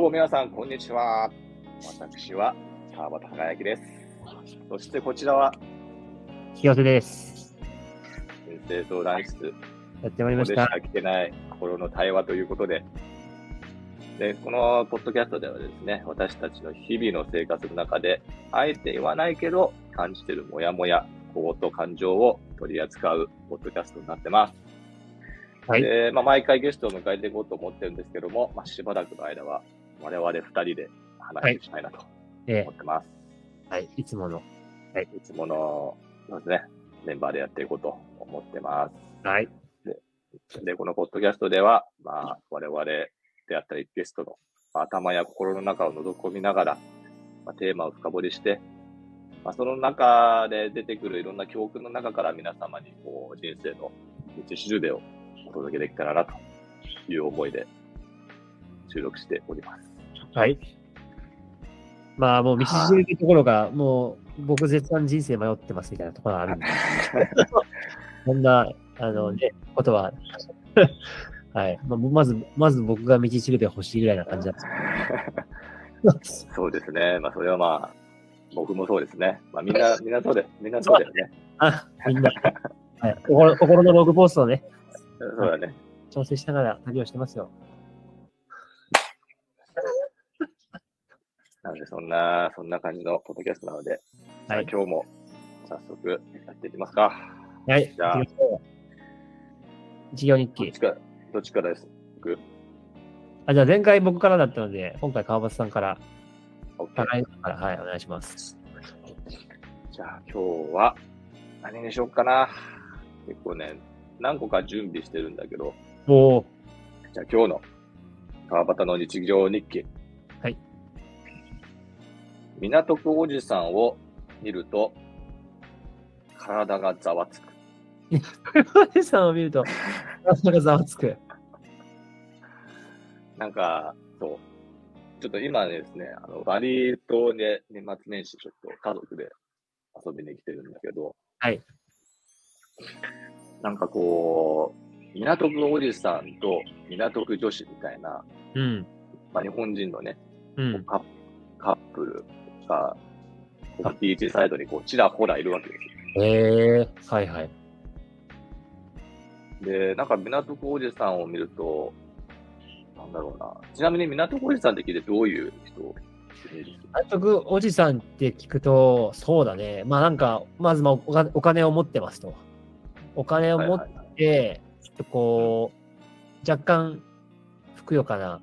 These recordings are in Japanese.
どうも皆さん、こんにちは。私は川端輝之です。そしてこちらは清瀬です。先生相談室、やってまいりまし。ここでしたか聞けない心の対話ということで、でこのポッドキャストではですね、私たちの日々の生活の中で、あえて言わないけど、感じてるモヤモヤ、行と感情を取り扱うポッドキャストになってます。はいでまあ、毎回ゲストを迎えていこうと思ってるんですけども、まあ、しばらくの間は我々二人で話をしたいなとえ思ってます。ーはい、いつもの。いつもの、そうですね、メンバーでやっていこうと思ってまはい。す。で、このポッドキャストでは、まあ、我々であったりゲストのまあ頭や心の中を覗き込みながら、まあ、テーマを深掘りして、まあ、その中で出てくるいろんな教訓の中から皆様にこう人生の道しるべをお届けできたらなという思いで収録しております。はい。まあ、もう道しるべところが、もう、僕絶賛人生迷ってますみたいなところがあるんで。そんな、あのね、ことは、はい。まあ、まず、まず僕が道しるべ欲しいぐらいな感じなんですそうですね。まあ、それはまあ、僕もそうですね。まあ、みんな、みんなそうで、みんなそうだよね。あ、みんな、はい。心心のログポストをね、そうだね。調整しながら旅をしてますよ。なので、そんな、そんな感じのポッドキャストなので、はい。今日も早速やっていきますか。はい。じゃあ一行日記どっち。か、どっちからです？僕、あ、じゃあ前回僕からだったので、今回川端さんから、高井さんから、はい、お願いします。じゃあ今日は何にしようかな。結構ね、何個か準備してるんだけど、おおじゃあ今日の川端の日常日記。はい。港区おじさんを見ると、体がざわつく。川端さんを見ると、体がざわつく。なんか、そう。ちょっと今ですね、あの、バリ島で年末年始ちょっと家族で遊びに来てるんだけど、はい。なんかこう、港区おじさんと港区女子みたいな、うん。まあ、日本人のね、うん。カップルが、こうビーチサイドにこう、ちらほらいるわけですへえー、はいはい。よ。で、なんか港区おじさんを見ると、なんだろうな。ちなみに港区おじさんって聞いてどういう人をイメージする監督おじさんって聞くと、そうだね。まあなんか、まずまあお金お金を持ってますと。お金を持っはいはいて、ちょっとこう、若干、ふくよかな、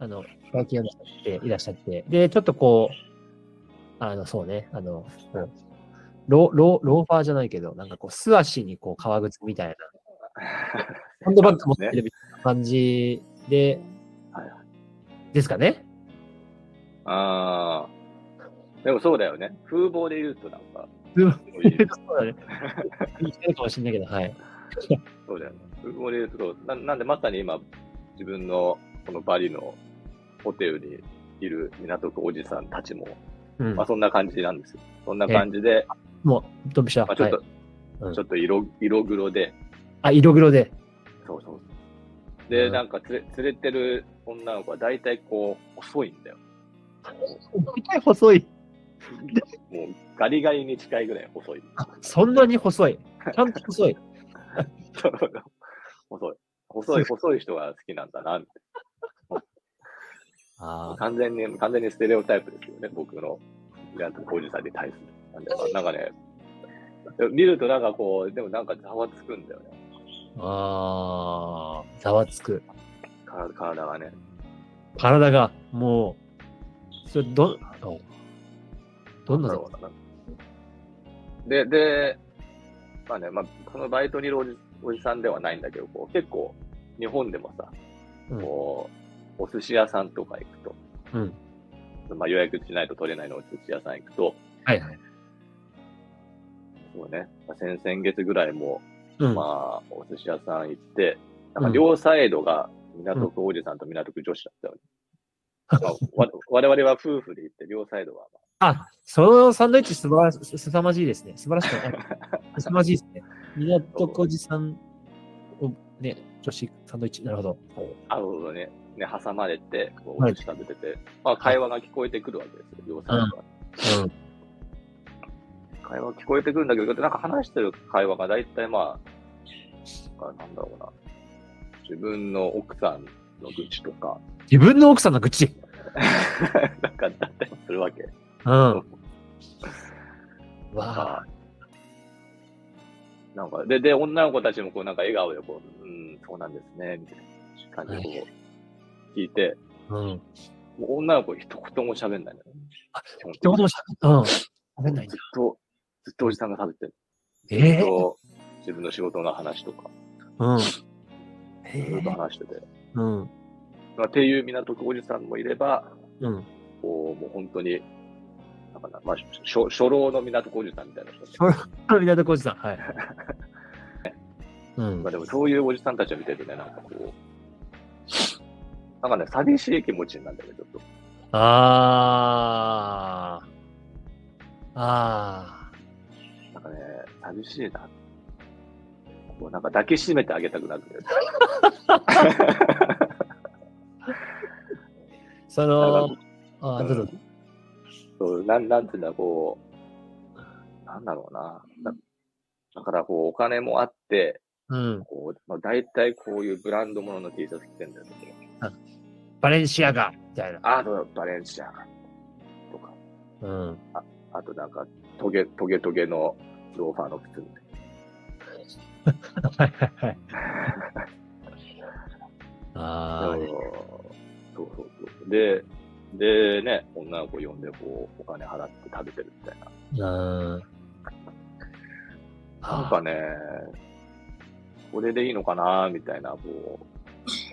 あの、外見をなさっていらっしゃって、で、ちょっとこう、あの、そうね、あの、こうロロローファーじゃないけど、なんかこう、素足にこう、革靴みたいな、ハンドバッグ持ってるみたいな感じで、はいはですかね？ああ。でもそうだよね。風貌で言うとなんか、うんそういうそうだね。言ってるかもしれないけど、はい。そうだよね。風貌で言うとな、なんでまさに今、自分のこのバリのホテルにいる港区おじさんたちも、うんまあ、そんな感じなんですよ。そんな感じで、もう、ドンピシャ。まあ、ちょっと、はいうんちょっと色色黒で、あ、色黒で。そうそう。で、うんなんか連れ連れてる女の子は大体こう、細いんだよ。大体細い。もうガリガリに近いぐらい細い。そんなに細い。ちゃんと細い。細い。細い、細い人が好きなんだな、あな。完全に、完全にステレオタイプですよね、僕の、なんとおじさんに対する。なんかね、見るとなんかこう、でもなんかざわつくんだよね。あー、ざわつく。体体がね。体が、もう、それ、ど、どどんなだろうな。で、で、まあね、まあ、このバイトにいるおじおじさんではないんだけど、こう結構、日本でもさ、うんこう、お寿司屋さんとか行くと、うん。まあ予約しないと取れないのお寿司屋さん行くと、はいはい。そうね、まあ先々月ぐらいも、うん。まあ、お寿司屋さん行って、なんか両サイドが港区おじさんと港区女子だったよね。まあわ我々は夫婦で行って、両サイドは、あ、そのサンドイッチすばらし、すさまじいですね。素晴らしくない。すさまじいですね。港区おじさんをね、女子サンドイッチ、なるほど。あのね、ね、挟まれて、こう、はいお寿司食べてて、まあ、会話が聞こえてくるわけですよ、両サイドからうん。会話聞こえてくるんだけど、なんか話してる会話が大体まあ、なんだろうな。自分の奥さんの愚痴とか、自分の奥さんの愚痴？なんかだったりするわけ。うん。わあ。なんか、で、で、女の子たちもこう、なんか笑顔でこう、うん、そうなんですね、みたいな感じでこう、聞いて、うん。もう女の子一言も喋んないんだよね。あ基本的にってこともしうん。食べないんだ。ずっと、ずっとおじさんが食べてる。ずええっと自分の仕事の話とか、うん。ずえっとえ話してて。うん。まあ、っていう港区おじさんもいれば、うん。こう、もう本当に、なんかな、まあ、初初老の港区おじさんみたいな人初老みたいな小路さん。はい。うんまあ。でもそういうおじさんたちを見てるとね、なんかこう、なんかね、寂しい気持ちになるんだよね、ちょっと。ああ。あなんかね、寂しいな。こうなんか抱きしめてあげたくなるんだよね。あ。その、あーどうぞ。そう、なん、なんていうんだ、こう、なんだろうな。だだから、こう、お金もあって、うん。こう、まあ、大体こういうブランド物の T シャツ着てんだよね。バレンシアガみたいな。あと、バレンシアガとか、うん。あとなんか、トゲ、トゲトゲのローファーの靴みたい はいはいはい。な。あそうそうそうそう。で、でね、女の子呼んで、こう、お金払って食べてるみたいな。あ。うん。なんかね、これでいいのかな、みたいな、こ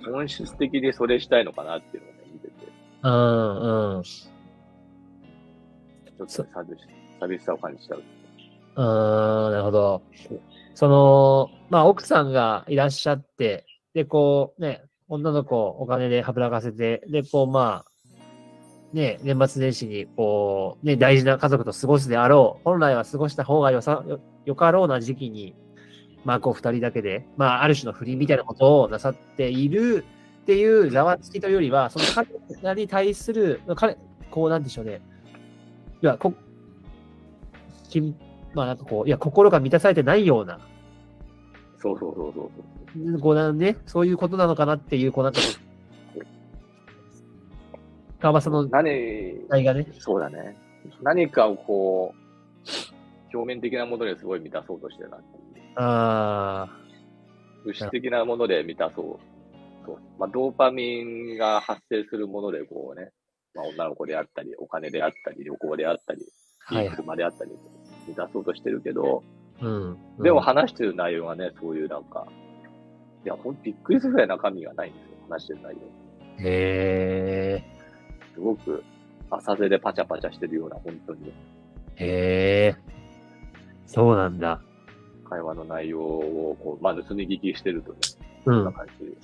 う、本質的にそれしたいのかなっていうのをね、見てて、うんうん。ちょっと寂し寂しさを感じちゃう。うん、なるほど。その、まあ、奥さんがいらっしゃって、で、こう、ね、女の子をお金ではぶらかせて、で、こう、まあ、ね、年末年始に、こう、ね、大事な家族と過ごすであろう、本来は過ごした方がよさ、よ、よかろうな時期に、まあ、こう、二人だけで、まあ、ある種の不倫みたいなことをなさっているっていうざわつきというよりは、その彼らに対する、彼、こう、なんでしょうね。いや、こ、きんまあなんかこう、いや、心が満たされてないような、そうそうそうそうそう。こうなんね、そういうことなのかなっていう、こうなんか、川場さんの何、題がね。そうだね。何かをこう、表面的なものですごい満たそうとしてるなっていう。あ物質的なもので満たそう。そうまあ、ドーパミンが発生するもので、こうね、まあ、女の子であったり、お金であったり、旅行であったり、いいい。車であったり、満たそうとしてるけど、うん。でもうん話してる内容がね、そういうなんか、いや、ほんとびっくりするぐらい中身がないんですよ、話してる内容。へすごく浅瀬でパチャパチャしてるような、本当にえ、へえ、そうなんだ。会話の内容をこう、まあ、盗み聞きしてるとね、う。そんなん感じ。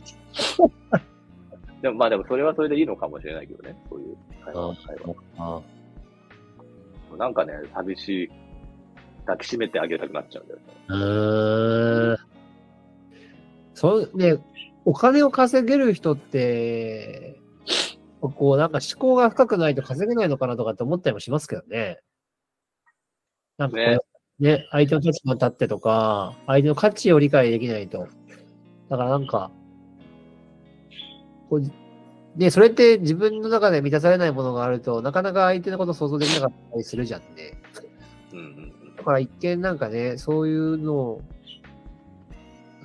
でもまあでもそれはそれでいいのかもしれないけどね、そういう会話は会話。あなんかね、寂しい、抱きしめてあげたくなっちゃうんだよね。うーん。そう、ね、お金を稼げる人って、こう、なんか思考が深くないと稼げないのかなとかって思ったりもしますけどね。なんかねね、相手の立場に立ってとか、相手の価値を理解できないと。だからなんか、こう、ね、それって自分の中で満たされないものがあると、なかなか相手のことを想像できなかったりするじゃんね。うんうんうん。だから一見なんかね、そういうのを、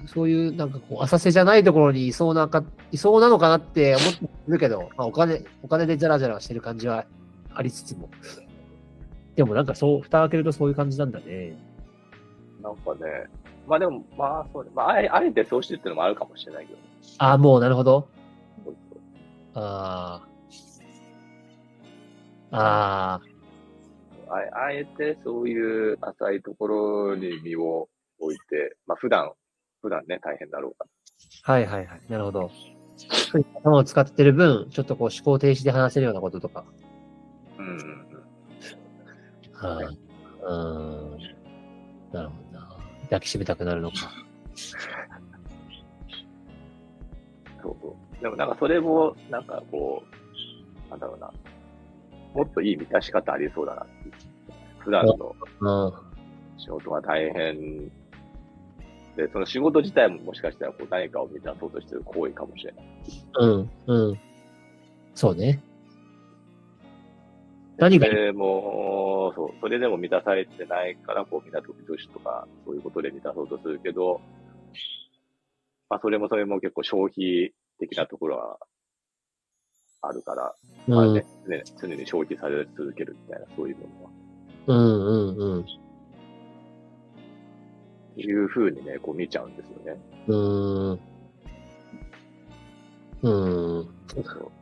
そういうなんかこう、浅瀬じゃないところにいそうなか、いそうなのかなって思ってるけど、まあお金、お金でジャラジャラしてる感じはありつつも。でもなんかそう、蓋開けるとそういう感じなんだね。なんかね、まあでも、まあそうね、まああえあえてそうしてっていうのもあるかもしれないけどね。ああ、もうなるほど。そうそうああ。ああ。あえてそういう浅いところに身を置いて、まあ普段、普段ね、大変だろうかはいはいはい。なるほど。頭を使ってる分、ちょっとこう思考停止で話せるようなこととか。ら。うんうんうん。なるほどな。抱きしめたくなるのか。そう。でもなんかそれも、なんかこう、なんだろうな。もっといい満たし方ありそうだなって。普段のうん。仕事が大変で、その仕事自体ももしかしたらこう何かを満たそうとしてる行為かもしれない。うん。うん。そうね。何がいい？でも、そう、それでも満たされてないから、こう、港区女子とか、そういうことで満たそうとするけど、まあ、それもそれも結構消費的なところはあるから、まあうん。ね、ね常に消費され続けるみたいな、そういうものは。うんうんうん。いうふうにね、こう見ちゃうんですよね。うーん。うーん。そうそう。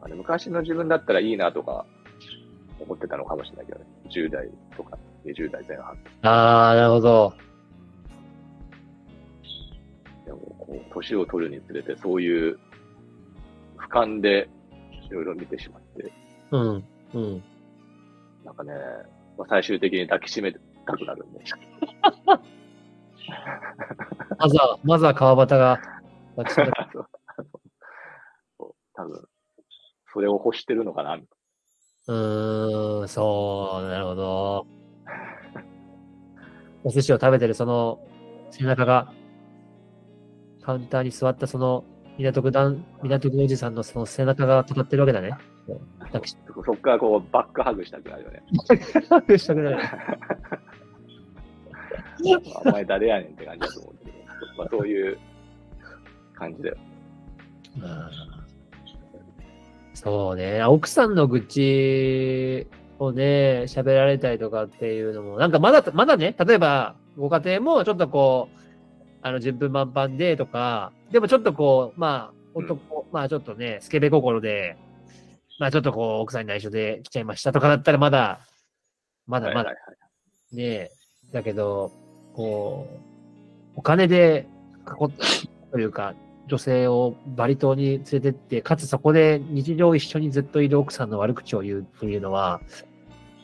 なんかね、昔の自分だったらいいなとか思ってたのかもしれないけどね。10代とか20代前半。ああ、なるほど。でも、こう、年を取るにつれて、そういう俯瞰でいろいろ見てしまって、うん。うん。なんかね、まあ、最終的に抱きしめたくなるんで。まずは、まずは川端が、私 がそうそう多分、それを欲してるのかな、みたいうーん、そう、なるほど。お寿司を食べてるその背中が、カウンターに座ったその港区団、港区おじさんのその背中が語ってるわけだね。そそっからこう、バックハグしたくなるよね。めしたくなる。お前誰やねんって感じだと思うけど、まあ、そういう感じだよ。うんそうね。奥さんの愚痴をね、喋られたりとかっていうのも、なんかまだ、まだね、例えば、ご家庭もちょっとこう、あの、順風満帆でとか、でもちょっとこう、まあ、男、まあちょっとね、スケベ心で、まあちょっとこう、奥さんに内緒で来ちゃいましたとかだったらまだ、まだまだはいはい。はいね。え、だけど、こう、お金で囲ったというか、女性をバリ島に連れてって、かつそこで日常一緒にずっといる奥さんの悪口を言うっていうのは、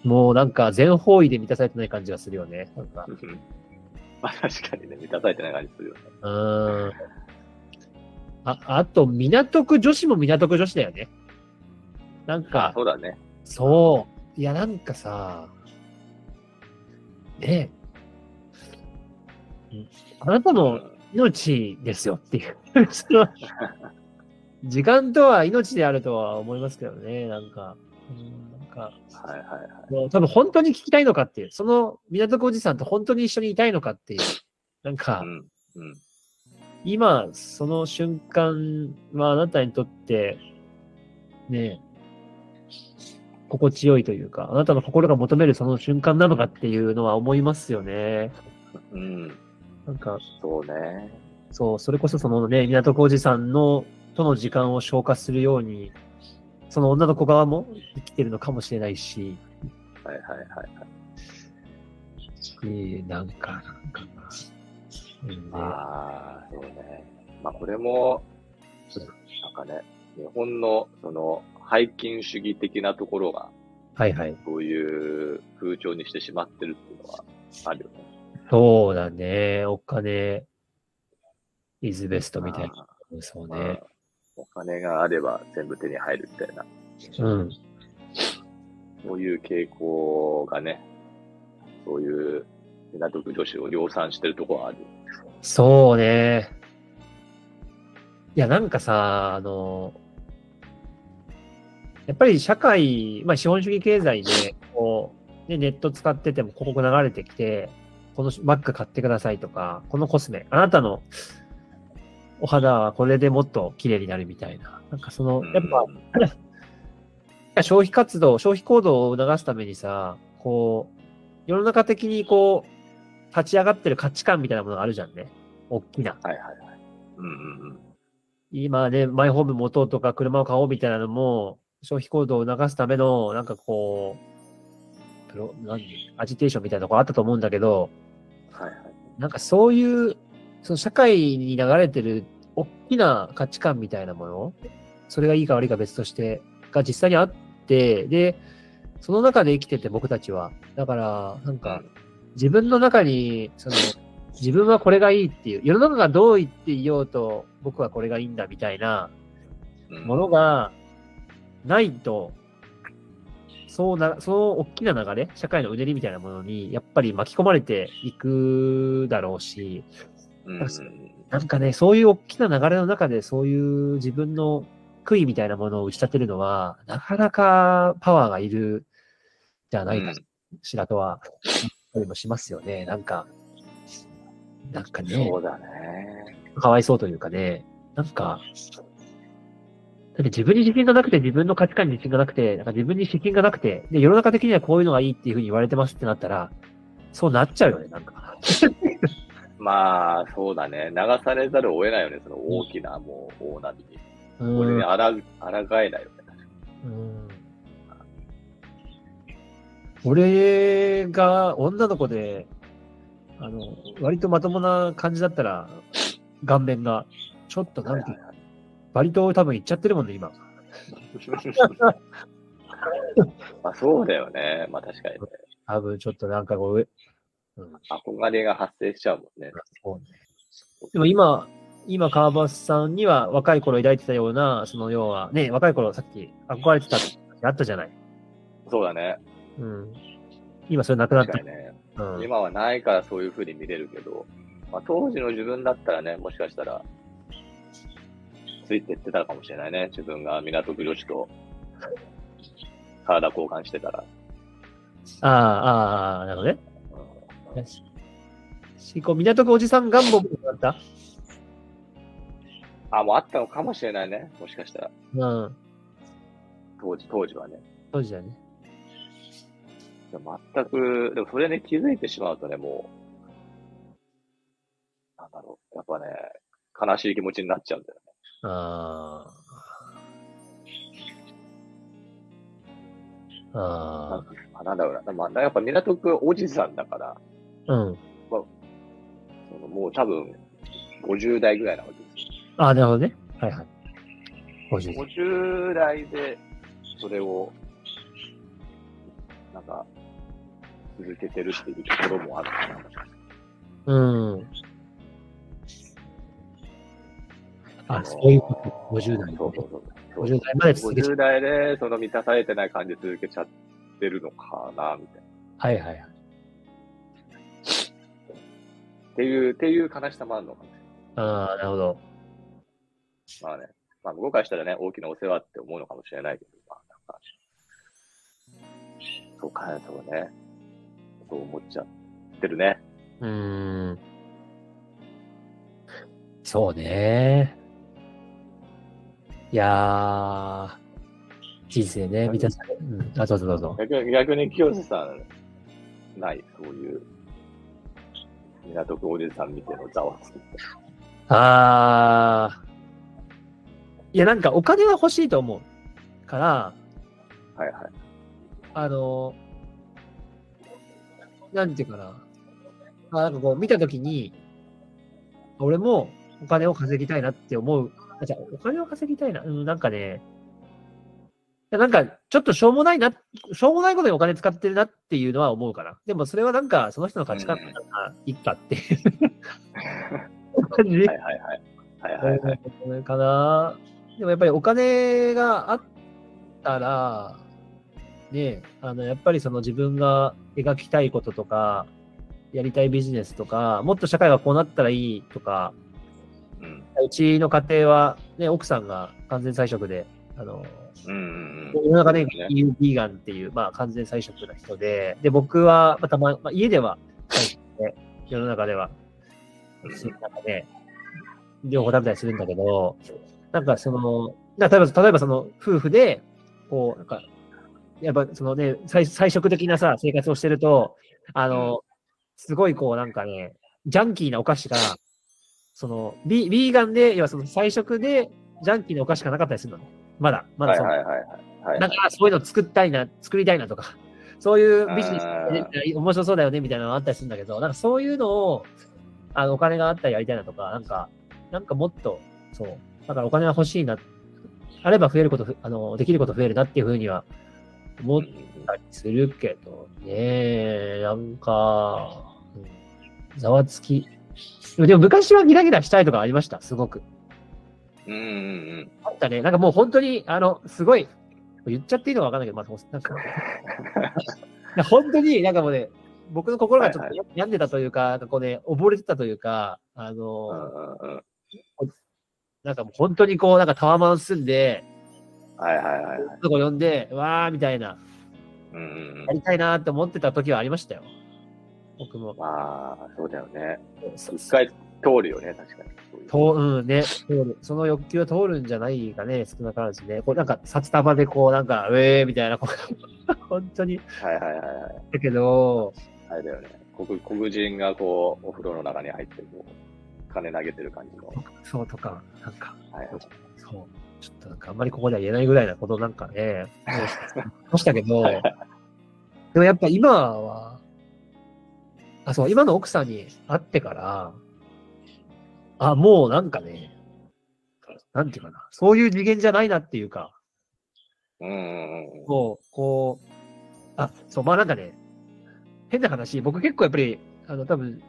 もうなんか全方位で満たされてない感じがするよね。なんか、うんまあ確かにね、満たされてない感じするよね。うーん。あ、あと、港区女子も港区女子だよね。なんか、そうだね。そう。いや、なんかさ、ねえ。あなたのうん命ですよっていう。時間とは命であるとは思いますけどね、なんか。うんなんか、はいはいはい。多分本当に聞きたいのかっていう、その港区おじさんと本当に一緒にいたいのかっていう。なんか、うん。うん。今、その瞬間はあなたにとって、ねえ、心地よいというか、あなたの心が求めるその瞬間なのかっていうのは思いますよね。うん。なんか、そうね。そう、それこそそのね、港区おじさんの、との時間を消化するように、その女の子側も生きてるのかもしれないし、はいはいはいはい。えーなんか、なんか、うんねああ、そうね。まあこれも、なんかね、日本のその背筋主義的なところが、はいはい。そういう風潮にしてしまってるっていうのはあるよね。そうだね。お金、イズベストみたいな。あそうーまねあ。お金があれば全部手に入るみたいな、うん。そういう傾向がね、そういう港区女子を量産してるところはある。そうね。いや、なんかさ、あの、やっぱり社会、まあ資本主義経済で、こう、ね、ネット使ってても広告流れてきて、このバッグ買ってくださいとか、このコスメ、あなたのお肌はこれでもっと綺麗になるみたいな。なんかその、やっぱ、消費活動、消費行動を促すためにさ、こう、世の中的にこう、立ち上がってる価値観みたいなものがあるじゃんね。大きな。はいはいはい。うんうんうん。今ね、マイホーム持とうとか車を買おうみたいなのも、消費行動を促すための、なんかこう、プロ、何アジテーションみたいなとこあったと思うんだけど。なんかそういう、その社会に流れてる大きな価値観みたいなもの、それがいいか悪いか別として、が実際にあって、で、その中で生きてて僕たちは。だから、なんか、自分の中に、その、自分はこれがいいっていう、世の中がどう言っていようと、僕はこれがいいんだみたいなうんものがないと、そうな、その大きな流れ、社会のうねりみたいなものに、やっぱり巻き込まれていくだろうし、うん。うんなんかね、そういう大きな流れの中で、そういう自分の悔いみたいなものを打ち立てるのは、なかなかパワーがいるじゃないかしらとは、思ったりもしますよね。なんか、なんかね。そ、うだね。かわいそうというかね、なんか、だって自分に自信がなくて、自分の価値観に自信がなくて、なんか自分に自信がなくて、で、世の中的にはこういうのがいいっていうふうに言われてますってなったら、そうなっちゃうよね、なんか。まあ、そうだね。流されざるを得ないよね。その大きな、もう、大波に。うんこれにあら、あらがえないよね。うん俺が女の子で、あの、割とまともな感じだったら、顔面が、ちょっとなんていうの、割と多分いっちゃってるもんね、今。まあ、そうだよね。まあ、確かにね。多分ちょっとなんかこう、上うん、憧れが発生しちゃうもんね。そうね。でも今、今、川端さんには若い頃抱いてたような、その要は、ね、若い頃さっき憧れてたってあったじゃない。そうだね。うん。今それなくなったね。うん。今はないからそういう風に見れるけど、まあ、当時の自分だったらね、もしかしたら、ついてってたかもしれないね。自分が港区女子と体交換してたら。ああ、ああ、なるほどね。うんよし。しこう、港区おじさん願望もあった？あ、もうあったのかもしれないね。もしかしたら。うん。当時、当時はね。当時だね。でも全く、でもそれに気づいてしまうとね、もう、なんだろう。やっぱね、悲しい気持ちになっちゃうんだよね。ああ。ああなんだろうな。まあ、やっぱ港区おじさんだから、あ。うん。そのもう多分、50代ぐらいなわけですよ。ああ、なるほどね。はいはい。50 50代で、それを、なんか、続けてるっていうところもあるかな。うん。あ、そういうこと。50代、ね。そうそうそう。50代まで続けて。50代で、その満たされてない感じ続けちゃってるのかな、みたいな。はいはいはい。っていう、っていう悲しさもあるのかもしれああ、なるほど。ない。まあね。まあ、向こうからしたらね、大きなお世話って思うのかもしれないけど、まあ、なんか、そうかね、そうね。そう思っちゃってるね。うーん。そうね。いやー、人生ね、満たされ、うん。あ、どうぞどうぞ。逆に、逆に清瀬さん、ない、そういう、港区おじさん見てのざわつき。あー。いや、なんかお金は欲しいと思うから、はいはい。あの、なんていうかな。あなんかこう見たときに、俺もお金を稼ぎたいなって思う。あ、じゃあお金を稼ぎたいな。うん、なんかね、なんか、ちょっとしょうもないな、しょうもないことにお金使ってるなっていうのは思うから。でもそれはなんか、その人の価値観だから、いっかっていう感じ。はいはいはい。はいはいはい。うんかな。でもやっぱりお金があったら、ね、あの、やっぱりその自分が描きたいこととか、やりたいビジネスとか、もっと社会がこうなったらいいとか、うちの家庭は、ね、奥さんが完全菜食で、あの、うんうん世の中でね言うビーガンっていう、まあ完全菜食な人で、で、僕は、まあ、たま、まあ、家では菜食で、世の中では、口の中で、両方食べたりするんだけど、なんかその、な例えば、例えばその夫婦で、こう、なんか、やっぱそのね、菜菜食的なさ、生活をしてると、あの、すごいこうなんかね、ジャンキーなお菓子が、その、ビビーガンで、要はその菜食で、ジャンキーなお菓子がなかったりするのね。まだ、まはいだその、はいはいはい。はいだからそういうの作ったいな、作りたいなとか、そういうビジネス面白そうだよねみたいなのがあったりするんだけど、なんかそういうのを、あの、お金があったらやりたいなとか、なんか、なんかもっと、そう、だからお金は欲しいな、あれば増えることふ、あの、できること増えるなっていうふうには思ったりするけどね、なんか、うんざわつき、でも昔はギラギラしたいとかありました、すごく。うんうんうん。あったね。なんかもう本当に、あの、すごい、言っちゃっていいのかわかんないけど、まあ、なんか、本当になんかもうね、僕の心がちょっとはい病んでたというか、なんかこうね、溺れてたというか、あうの。なんかもう本当にこう、なんかタワマン住んで、はいはいはいはい。とこ呼んで、わーみたいな、うんうんやりたいなーって思ってた時はありましたよ。僕もうん。。まあ、そうだよね。そ一回通るよね、確かに。そうんね、通る。その欲求は通るんじゃないかね、少なからずね。こうなんか、札束でこう、なんか、ウェーみたいな、こう 本当に。はいはいはいはい。だけど、あれだよね。黒黒人がこう、お風呂の中に入って、こう、金投げてる感じの。そうとか、なんか、はいはい。そう。ちょっとなんかあんまりここでは言えないぐらいなことなんかね、ましたけど、でもやっぱ今は、あ、そう、今の奥さんに会ってから、あ、もうなんかね、なんていうかな、そういう次元じゃないなっていうか、うん。もう、こう、あ、そう、まあなんかね、変な話、僕結構やっぱり、あの、多分、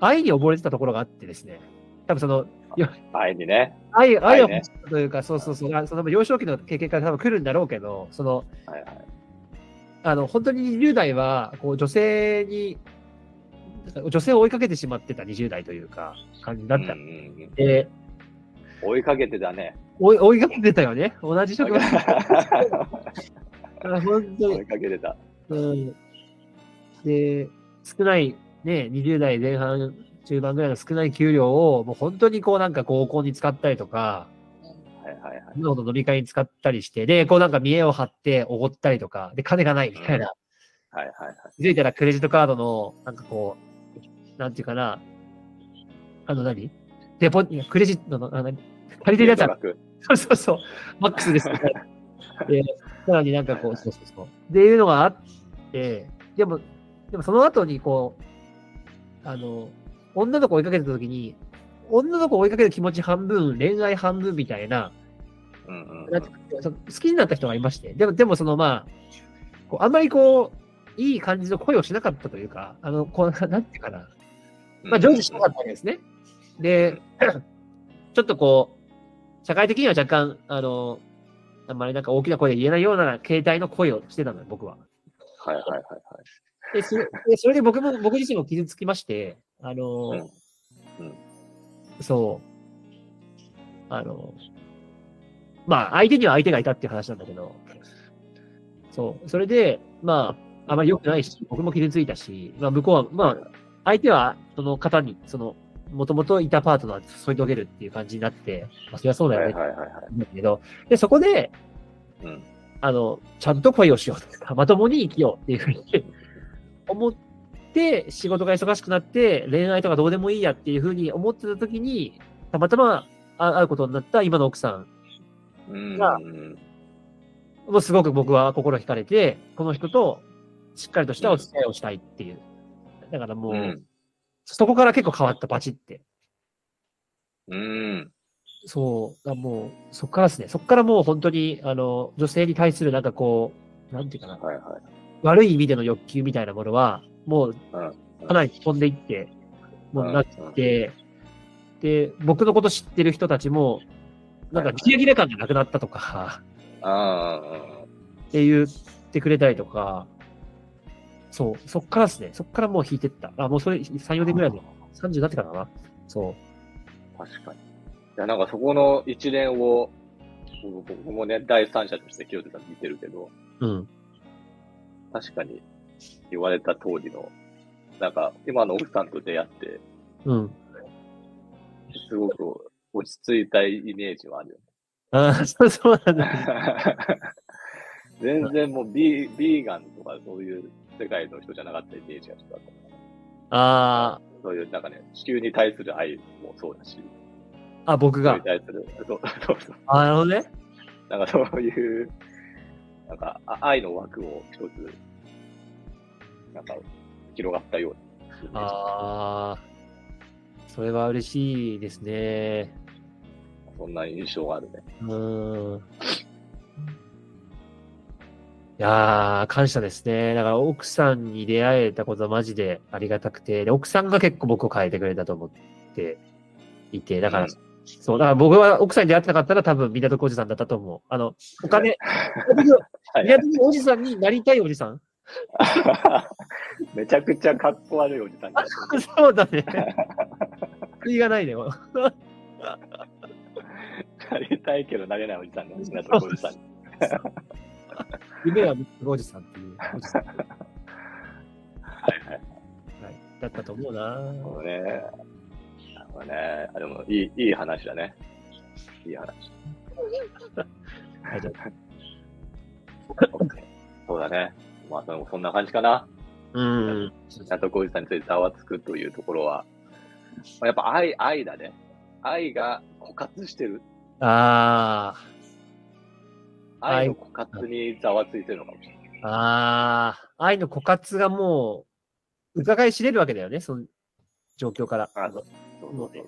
愛に溺れてたところがあってですね、多分その、愛にね。愛、愛をね持つというか、そうそうそう、あその幼少期の経験から多分来るんだろうけど、その、はいはい。あの、本当に20代は、こう、女性に、女性を追いかけてしまってた20代というか、感じだった。うんで、追いかけてたね。追い追いかけてたよね。同じ職場。あ 本当に追い。かけてた。うん。で、少ない、ね、20代前半、中盤ぐらいの少ない給料を、もう本当にこうなんか合コンに使ったりとか、はいはいはい。今ほど飲み会に使ったりして、で、こうなんか見栄を張っておごったりとか、で、金がないみたいな。はいはいはい。気づいたらクレジットカードの、なんかこう、なんていうかな、あの何？デポ、クレジットの、あの、借りてるやつは、額そうそうそう、マックスですね。で、さらになんかこう、そうそうそう。っていうのがあって、でも、でもその後にこう、あの、女の子追いかけてた時に、女の子追いかける気持ち半分、恋愛半分みたいな、好きになった人がいまして、でも、でもそのまあ、こうあんまりこう、いい感じの恋をしなかったというか、あの、こう、なんていうかな、まあ、成就しなかったわけですね。で、ちょっとこう、社会的には若干、あの、あんまりなんか大きな声で言えないような形態の恋をしてたのよ、僕は。はいはいはいはい。で、それでそれで僕も、僕自身も傷つきまして、あの、うん。うん。そう、あの、まあ、相手には相手がいたっていう話なんだけど、そう、それで、まあ、あまり良くないし、僕も傷ついたし、まあ、向こうは、まあ、相手は、その方に、その、もともといたパートナーと添い遂げるっていう感じになって、まあ、そりゃそうだよね。はいはいはいはい。だけど、で、そこで、うん。あの、ちゃんと恋をしようとか、まともに生きようっていうふうに 思って、仕事が忙しくなって、恋愛とかどうでもいいやっていうふうに思ってた時に、たまたまあ会うことになった今の奥さんうんがすごく僕は心惹かれて、この人としっかりとしたお付き合いをしたいっていう。だからもう、うんそこから結構変わった、バチって。うん。そう、あもう、そっからですね。そっからもう本当に、あの、女性に対するなんかこう、なんていうかな、はいはい。悪い意味での欲求みたいなものは、もう、かなり飛んでいって、もうなって、で、僕のこと知ってる人たちも、なんか、ギラギラ感がなくなったとか、あって言ってくれたりとか、そう、そっからですね、そっからもう引いてった。あ、もうそれ3、4年ぐらいで、30になってからかな。そあ、確かに。いや、なんかそこの一連を、僕僕もね、第三者として清手さん見てるけど、う。うん。確かに言われた通りの、なんか今の奥さんと出会って、うん。すごく落ち着いたイメージはあるよね。ああ、そうそうなんだ。全然もうビービーガンとかそういう世界の人じゃなかったイメージがちょっとあったあそういうなんかね、地球に対する愛もそうだし、あ、あ、僕がに。対する、そうそうそう。あなるほどね。なんかそういう、なんかあ愛の枠を一つ、なんか広がったような。ああ、それは嬉しいですね。そんな印象があるね。うーん。やー、感謝ですね。だから奥さんに出会えたことはマジでありがたくて、で奥さんが結構僕を変えてくれたと思っていて、だから、うんそう、だから僕は奥さんに出会ってなかったら多分港区おじさんだったと思う。あの、お金、はい港区おじさんになりたいおじさん？めちゃくちゃかっこ悪いおじさんだそうだね。悔いがないね。なりたいけどなれないおじさんが港区おじさん。夢はおじさんっていうおじさん、ははいはい。い、だったと思うな。そうね。なるほどね。あでもいい、いい話だね。いい話。はい、じゃ オッケーそうだね。まあ、そんな感じかな。あうん。港区おじさんについてざわつくというところは、まあやっぱ愛、愛だね。愛が枯渇してる。あ愛の枯渇にざわついてるのかもしれない。あ、ああ、愛の枯渇がもう、伺い知れるわけだよね、その状況から。あそうそうそうそう。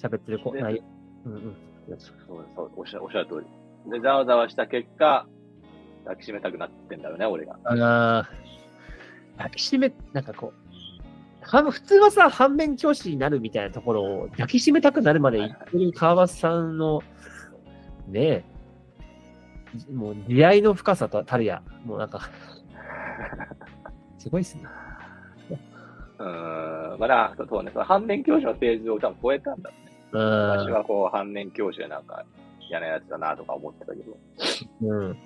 喋ってる子、で内容。うんうん。そうそうおっしゃおっしゃる通り。で、ざわざわした結果、抱きしめたくなってんだよね、俺が。ああ、抱きしめ、なんかこう、は普通はさ、反面教師になるみたいなところを抱きしめたくなるまで言ってる川端さんの、ねえ、もう出会いの深さとたるや、もうなんか、すごいっすね。うーん、まあな、そうね、その反面教師のフェーズを多分超えたんだろうね。うん私はこう、反面教師でなんか嫌なやつだなとか思ってたけど、いうん。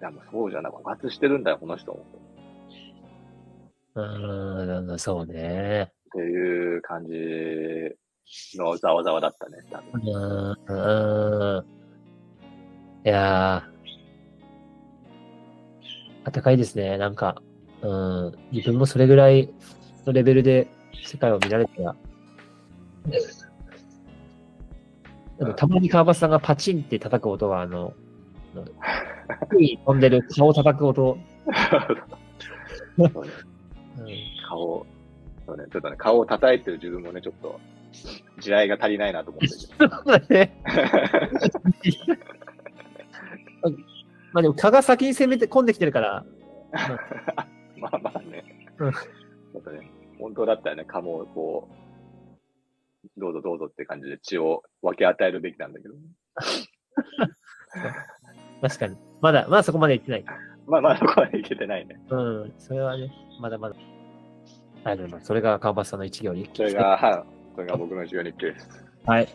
や、もうそうじゃなく枯渇してるんだよ、この人も。うん、そうね。っていう感じのざわざわだったね、多分。うん、うん。いやー、暖かいですね。なんか、うん、自分もそれぐらいのレベルで世界を見られたら。でもたまに川端さんがパチンって叩く音は、あの、飛んでる顔を叩く音。そうねうん顔、そうね、ちょっとね、顔を叩いてる自分もね、ちょっと、地雷が足りないなと思って。そうだね。まあでも蚊が先に攻めて込んできてるから、まあまあね。うんちょっとね、本当だったらね、カモをこう、どうぞどうぞって感じで血を分け与えるべきなんだけど。確かに。まだ、まだそこまで行ってない。まあまあ、そこまでいけてないね。うん、それはね、まだまだ。ありがとうございます。それが川端さんの一行に。それが、はい。それが僕の授業日記です。はい。